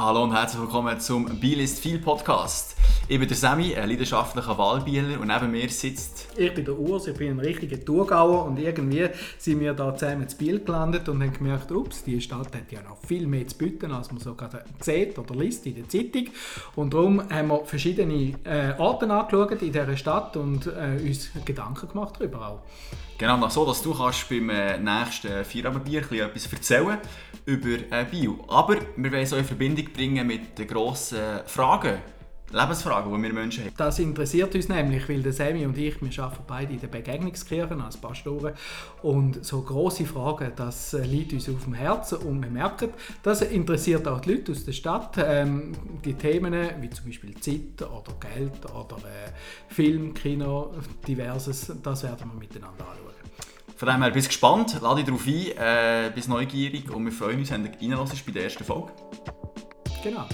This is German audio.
Hallo und herzlich willkommen zum Bielist viel Podcast. Ich bin der Sammy, ein leidenschaftlicher Wahlbieler und neben mir sitzt... Ich bin der Urs, ich bin ein richtiger Thurgauer und irgendwie sind wir da zusammen ins Biel gelandet und haben gemerkt, ups, die Stadt hat ja noch viel mehr zu bieten, als man so gerade sieht oder liest in der Zeitung. Und darum haben wir verschiedene äh, Orte angeschaut in dieser Stadt und äh, uns Gedanken gemacht darüber auch. Genau, so, dass du kannst beim äh, nächsten Feierabendbier etwas erzählen über äh, Bio. Aber wir wollen es auch in Verbindung bringen mit den grossen Fragen, Lebensfragen, die wir Menschen haben. Das interessiert uns nämlich, weil der Sammy und ich, wir arbeiten beide in der Begegnungskirche als Pastoren und so große Fragen, das liegt uns auf dem Herzen und wir merken, das interessiert auch die Leute aus der Stadt. Ähm, die Themen wie zum Beispiel Zeit oder Geld oder äh, Film, Kino, diverses, das werden wir miteinander anschauen. Von dem her, bist gespannt, lade dich darauf ein, äh, bist neugierig und wir freuen uns, wenn du reinlässt bei der ersten Folge. Genau.